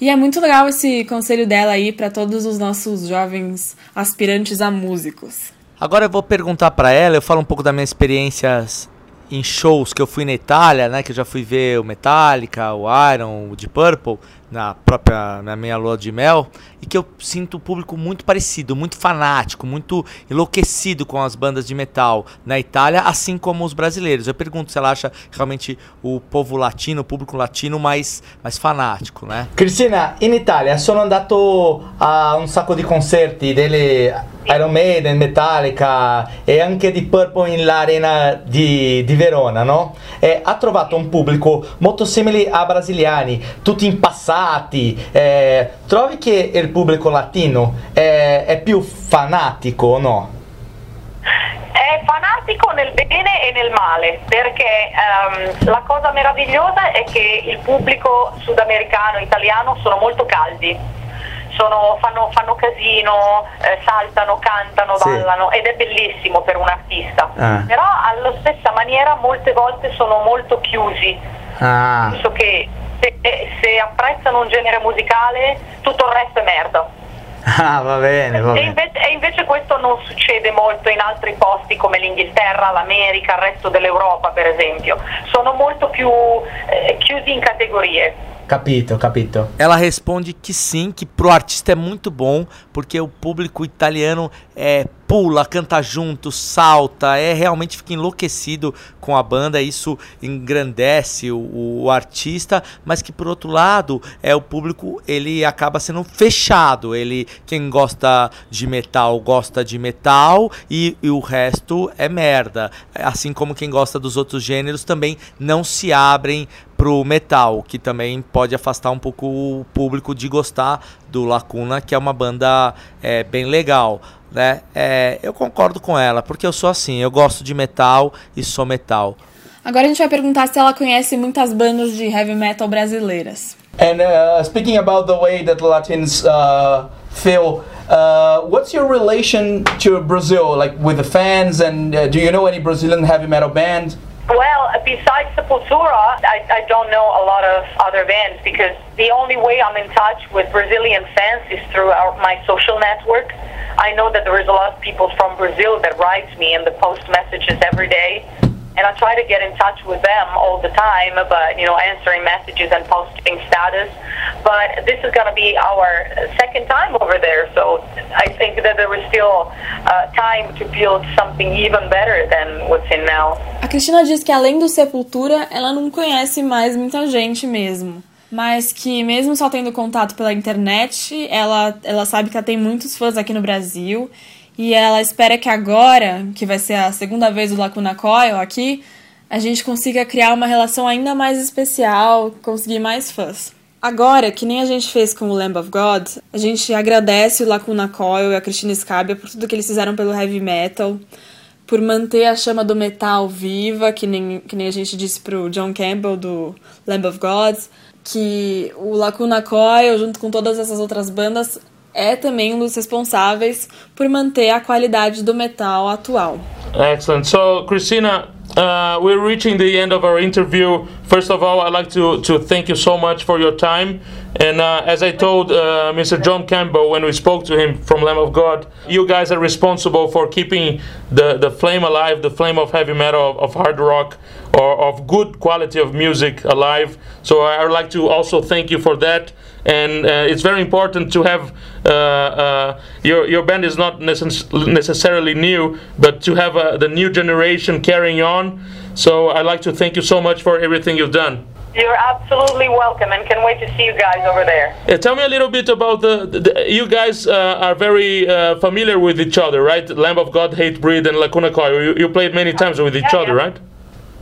E é muito legal esse conselho dela aí para todos os nossos jovens aspirantes a músicos. Agora eu vou perguntar pra ela, eu falo um pouco das minhas experiências em shows que eu fui na Itália, né, que eu já fui ver o Metallica, o Iron, o Deep Purple, na própria na minha lua de mel, e que eu sinto o público muito parecido, muito fanático, muito enlouquecido com as bandas de metal na Itália, assim como os brasileiros. Eu pergunto se ela acha realmente o povo latino, o público latino mais mais fanático, né? Cristina, in Italia sono andato a un sacco di concerti delle Iron Maiden, Metallica e anche di Purple nell'arena di, di Verona, no? E ha trovato un pubblico molto simile a brasiliani, tutti impassati. Eh, trovi che il pubblico latino è, è più fanatico o no? è fanatico nel bene e nel male perché ehm, la cosa meravigliosa è che il pubblico sudamericano italiano sono molto caldi sono- fanno, fanno casino, eh, saltano, cantano, Sì. ballano ed è bellissimo per un artista. Ah. Però alla stessa maniera molte volte sono molto chiusi, Ah, nel senso che se, se apprezzano un genere musicale tutto il resto è merda. ah va bene, va E bene. invece, e invece questo non succede molto in altri posti come l'Inghilterra, l'America, il resto dell'Europa per esempio. Sono molto più eh, chiusi in categorie. Capito, capito. Ela responde que sim, que pro artista é muito bom, porque o público italiano é pula, canta junto, salta, é realmente fica enlouquecido com a banda, isso engrandece o, o artista, mas que por outro lado, é o público, ele acaba sendo fechado, ele quem gosta de metal gosta de metal e, e o resto é merda. Assim como quem gosta dos outros gêneros também não se abrem pro metal, que também pode afastar um pouco o público de gostar do Lacuna, que é uma banda é, bem legal. Né? É, eu concordo com ela, porque eu sou assim, eu gosto de metal e sou metal. Agora a gente vai perguntar se ela conhece muitas bandas de heavy metal brasileiras. And uh, speaking about the way that Latins uh, feel, uh, what's your relation to Brazil, like with the fans? And uh, do you know any Brazilian heavy metal band? Well, besides Sepultura, I, I don't know a lot of other bands because the only way I'm in touch with Brazilian fans is through our, my social network. I know that there is a lot of people from Brazil that write me and they post messages every day. And I try to get in touch with them all the time, but you know, answering messages and posting status. But this is going to be our second time over there, so I think that there is still uh, time to build something even better than what's in now. A Cristina diz que além do Sepultura, ela não conhece mais muita gente mesmo. Mas que mesmo só tendo contato pela internet, ela, ela sabe que ela tem muitos fãs aqui no Brasil. E ela espera que agora, que vai ser a segunda vez o Lacuna Coil aqui, a gente consiga criar uma relação ainda mais especial, conseguir mais fãs. Agora, que nem a gente fez com o Lamb of God, a gente agradece o Lacuna Coil e a Cristina Scabia por tudo que eles fizeram pelo heavy metal, por manter a chama do metal viva, que nem, que nem a gente disse pro John Campbell do Lamb of God, que o Lacuna Coil, junto com todas essas outras bandas, é também um dos responsáveis por manter a qualidade do metal atual. Excellent. So, Christina, uh, we're reaching the end of our interview. First of all, I'd like to, to thank you so much for your time. And uh, as I told uh, Mr. John Campbell when we spoke to him from Lamb of God, you guys are responsible for keeping the, the flame alive, the flame of heavy metal, of, of hard rock, or of good quality of music alive. So I would like to also thank you for that. And uh, it's very important to have uh, uh, your your band is not necess- necessarily new, but to have uh, the new generation carrying on. So I'd like to thank you so much for everything you've done. You're absolutely welcome and can wait to see you guys over there. Uh, tell me a little bit about the. the, the- you guys uh, are very uh, familiar with each other, right? Lamb of God, Hate Breed, and Lacuna Coil. You, you played many times with each Yeah, other, yeah. right?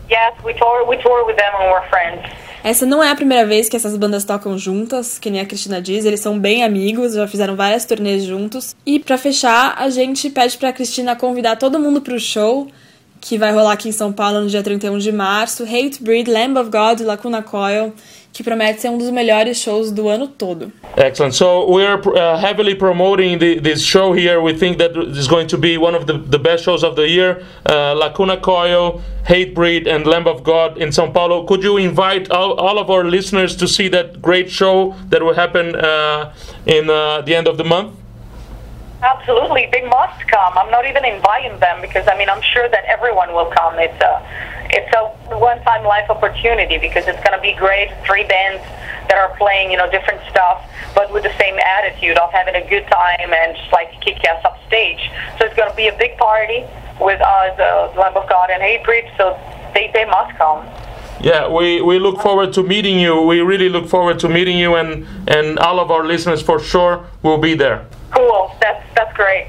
Yes, we tour we tour with them and we're friends. Essa não é a primeira vez que essas bandas tocam juntas, que nem a Cristina diz, eles são bem amigos, já fizeram várias turnês juntos. E pra fechar, a gente pede pra Cristina convidar todo mundo pro show, que vai rolar aqui em São Paulo no dia 31 de março, Hate Breed, Lamb of God e Lacuna Coil, que promete ser um dos melhores shows do ano todo. Excellent. So we are uh, heavily promoting the, this show here. We think that is going to be one of the, the best shows of the year. Uh, Lacuna Coil, Hate Breed, and Lamb of God in São Paulo. Could you invite all, all of our listeners to see that great show that will happen uh, in uh, the end of the month? Absolutely, they must come. I'm not even inviting them because I mean I'm sure that everyone will come. It's a it's a one-time life opportunity because it's going to be great. Three bands that are playing you know different stuff, but with the same attitude of having a good time and just like kick ass up stage. So it's going to be a big party with us, uh, Lamb of God and Hatebreed. So they they must come. Yeah, we, we look forward to meeting you. We really look forward to meeting you, and, and all of our listeners for sure will be there. Cool. That's that's great.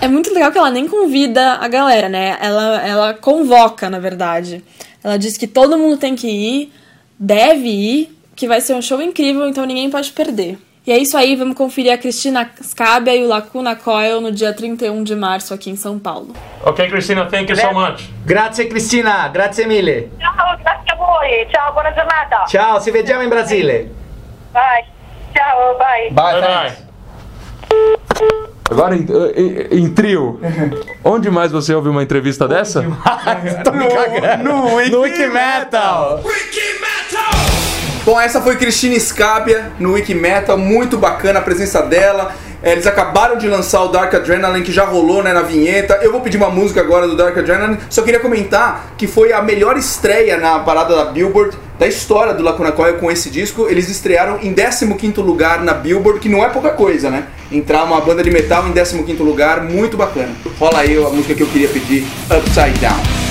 É muito legal que ela nem convida a galera, né? Ela, ela convoca, na verdade. Ela diz que todo mundo tem que ir, deve ir, que vai ser um show incrível, então ninguém pode perder. E é isso aí, vamos conferir a Cristina Scabia e o Lacuna Coil no dia 31 de março aqui em São Paulo. Okay, Christina, thank you so much. Grazie Cristina, grazie mille. Ciao, grazie a voi. Ciao, buona giornata. Ciao, ci vediamo in Brasile. Bye. Ciao, bye. Bye, Bye bye. Agora em, em- em trio, onde mais você ouve uma entrevista dessa? Tô me cagando. no Wiki No Wiki Metal. Bom, essa foi Cristina Scabia no Wiki Metal, muito bacana a presença dela. É, Eles acabaram de lançar o Dark Adrenaline, que já rolou né, na vinheta. Eu vou pedir uma música agora do Dark Adrenaline. Só queria comentar que foi a melhor estreia na parada da Billboard da história do Lacuna Coil com esse disco. Eles estrearam em 15º lugar na Billboard, que não é pouca coisa, né? Entrar uma banda de metal em 15º lugar, muito bacana. Rola aí a música que eu queria pedir, Upside Down.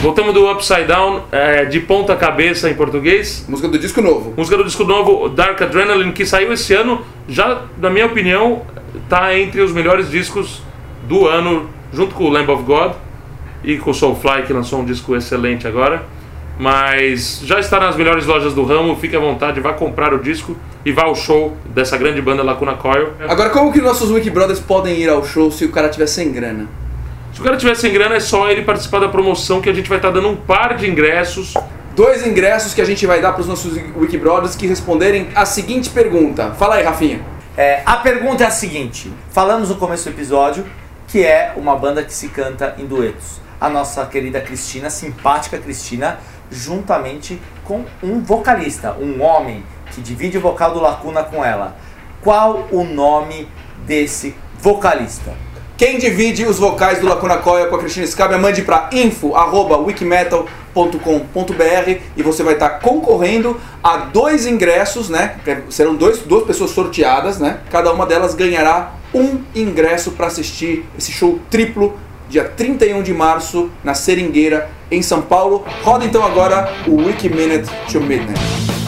Voltamos do Upside Down, é, de ponta cabeça em português. Música do disco novo. Música do disco novo Dark Adrenaline, que saiu esse ano, já, na minha opinião, tá entre os melhores discos do ano, junto com o Lamb of God e com o Soulfly, que lançou um disco excelente agora. Mas já está nas melhores lojas do ramo, fique à vontade, vá comprar o disco e vá ao show dessa grande banda Lacuna Coil. Agora, como que nossos Wiki Brothers podem ir ao show se o cara tiver sem grana? Se o cara tiver sem grana, é só ele participar da promoção que a gente vai estar dando um par de ingressos. Dois ingressos que a gente vai dar para os nossos Wiki Brothers que responderem a seguinte pergunta. Fala aí, Rafinha. É, a pergunta é a seguinte: falamos no começo do episódio que é uma banda que se canta em duetos. A nossa querida Cristina, simpática Cristina, juntamente com um vocalista, um homem que divide o vocal do Lacuna com ela. Qual o nome desse vocalista? Quem divide os vocais do Lacuna Coil com a Cristina Scabia, mande para info@wikimetal.com.br e você vai estar concorrendo a dois ingressos, né? Serão dois, duas pessoas sorteadas, né? Cada uma delas ganhará um ingresso para assistir esse show triplo dia 31 de março na Seringueira, em São Paulo. Roda então agora o Wiki Minute to Midnight.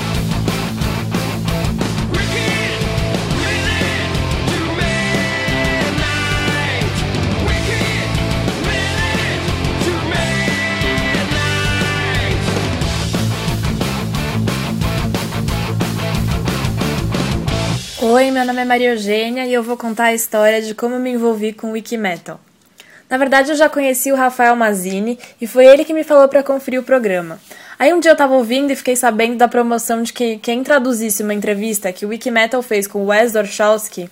Oi, meu nome é Maria Eugênia e eu vou contar a história de como me envolvi com o Wikimetal. Na verdade, eu já conheci o Rafael Mazini e foi ele que me falou para conferir o programa. Aí um dia eu tava ouvindo e fiquei sabendo da promoção de que quem traduzisse uma entrevista que o Wikimetal fez com Wes Dorschowski,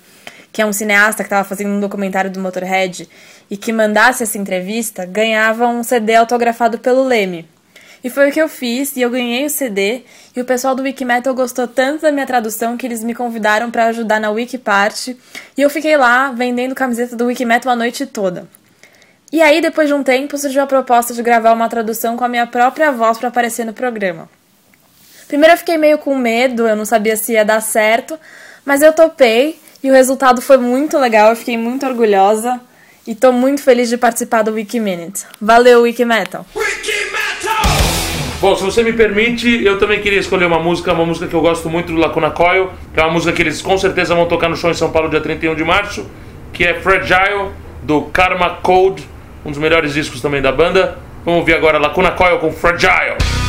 que é um cineasta que estava fazendo um documentário do Motorhead, e que mandasse essa entrevista, ganhava um CD autografado pelo Leme. E foi o que eu fiz, e eu ganhei o CD, e o pessoal do Wikimetal gostou tanto da minha tradução que eles me convidaram para ajudar na Wikipart, e eu fiquei lá vendendo camiseta do Wikimetal a noite toda. E aí, depois de um tempo, surgiu a proposta de gravar uma tradução com a minha própria voz para aparecer no programa. Primeiro eu fiquei meio com medo, eu não sabia se ia dar certo, mas eu topei e o resultado foi muito legal, eu fiquei muito orgulhosa e tô muito feliz de participar do Wikiminute. Valeu, Wikimetal! Bom, se você me permite, eu também queria escolher uma música, uma música que eu gosto muito do Lacuna Coil, que é uma música que eles com certeza vão tocar no show em São Paulo dia 31 de março, que é Fragile, do Karma Code, um dos melhores discos também da banda. Vamos ouvir agora Lacuna Coil com Fragile.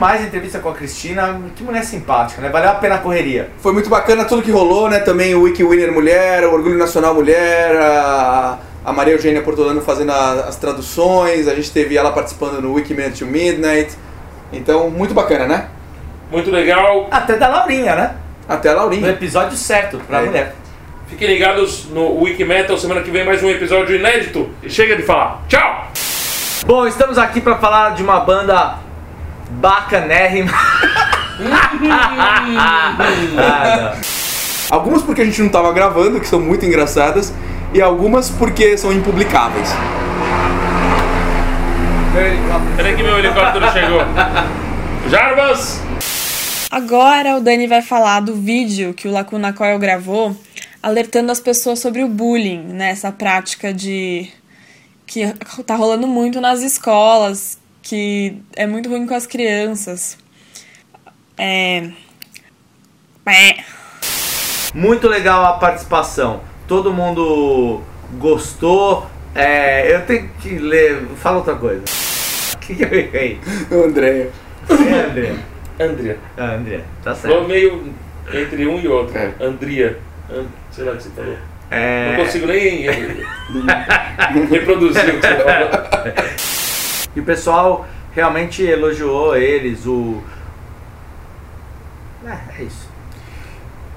Demais a entrevista com a Cristina. Que mulher simpática, né? Valeu a pena a correria. Foi muito bacana tudo que rolou, né? Também o Wiki Winner Mulher, o Orgulho Nacional Mulher, a, a Maria Eugênia Portolano fazendo a- as traduções, a gente teve ela participando no Wiki Minute to Midnight. Então, muito bacana, né? Muito legal. Até da Laurinha, né? Até a No Laurinha. episódio certo pra É. mulher. Fiquem ligados no Wikimetal. Semana que vem mais um episódio inédito. E chega de falar. Tchau! Bom, estamos aqui pra falar de uma banda bacanérrima. ah, não. Algumas porque a gente não tava gravando, que são muito engraçadas, e algumas porque são impublicáveis. Peraí que meu helicóptero chegou. Jarbas! Agora o Dani vai falar do vídeo que o Lacuna Coil gravou, alertando as pessoas sobre o bullying, né? Essa prática de que tá rolando muito nas escolas, que é muito ruim com as crianças. É. É. Muito legal a participação. Todo mundo gostou. É, eu tenho que ler. Fala outra coisa. O que, que eu errei? Andréia. É, André. Andrea. Ah, André, tá certo. meio entre um e outro. É. Andria. An- sei lá o que você falou. É, Não consigo nem reproduzir o que você falou. E o pessoal realmente elogiou eles. O. É, é isso.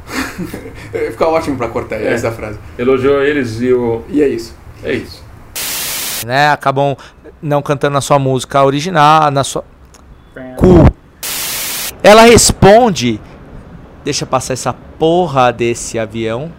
Fica ótimo pra cortar É. essa frase. Elogiou eles e o. E é isso. É isso. né? Acabam não cantando a sua música original, na sua cu. Ela responde, deixa passar essa porra desse avião.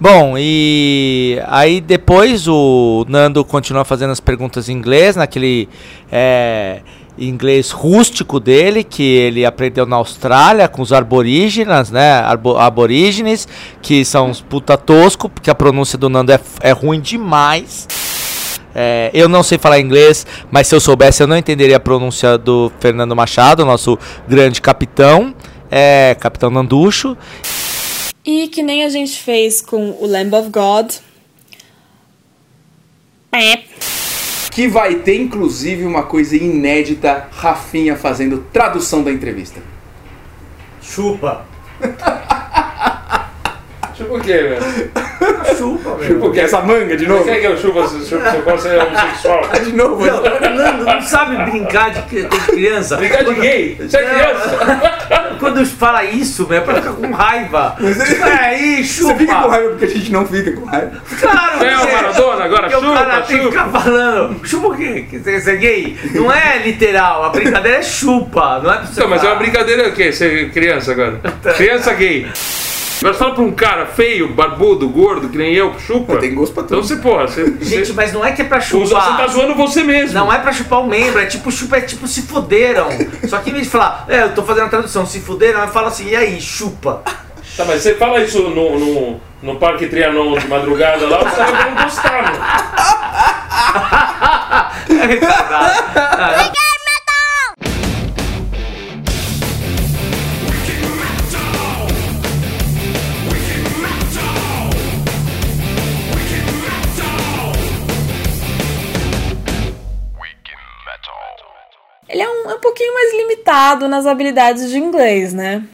Bom, e aí depois o Nando continua fazendo as perguntas em inglês, naquele é, inglês rústico dele, que ele aprendeu na Austrália com os aborígenes, né? Arbo- aborígenes, que são uns puta tosco, porque a pronúncia do Nando é, é ruim demais. É, eu não sei falar inglês, mas se eu soubesse, eu não entenderia a pronúncia do Fernando Machado, nosso grande capitão, é, capitão Nanducho. E que nem a gente fez com o Lamb of God. É. Que vai ter, inclusive, uma coisa inédita, Rafinha fazendo tradução da entrevista. Chupa. Chupa o quê, velho? Chupa, meu. Tipo, que essa manga de Você novo? quer que eu chupa se se eu posso ser homossexual? De novo? Não, Nando, não sabe brincar de, de criança. Brincar de gay? Você é criança? Quando fala isso, meu, é pra ficar com raiva. Tipo, é aí, chupa. Você fica com raiva porque a gente não fica com raiva. Claro, Você é o Maradona agora? Porque o cara Chupa, tem que chupa. ficar falando, chupa o quê? Você, você é gay? Não é literal, a brincadeira é chupa, não é pra você Não, mas é uma brincadeira o quê? Ser criança agora? Criança gay. Agora fala pra um cara feio, barbudo, gordo, que nem eu, chupa. Tem gosto pra Então tudo. você, porra, você. Gente, você, mas não é que é pra você chupar. tá zoando você mesmo. Não é pra chupar o membro, é tipo chupa, é tipo se fuderam. Só que em vez de falar, é, eu tô fazendo a tradução, se fuderam, eu falo assim, e aí, chupa. Tá, mas você fala isso no, no, no Parque Trianon de madrugada lá, os caras vão gostar, meu. É Ele é um, é um pouquinho mais limitado nas habilidades de inglês, né?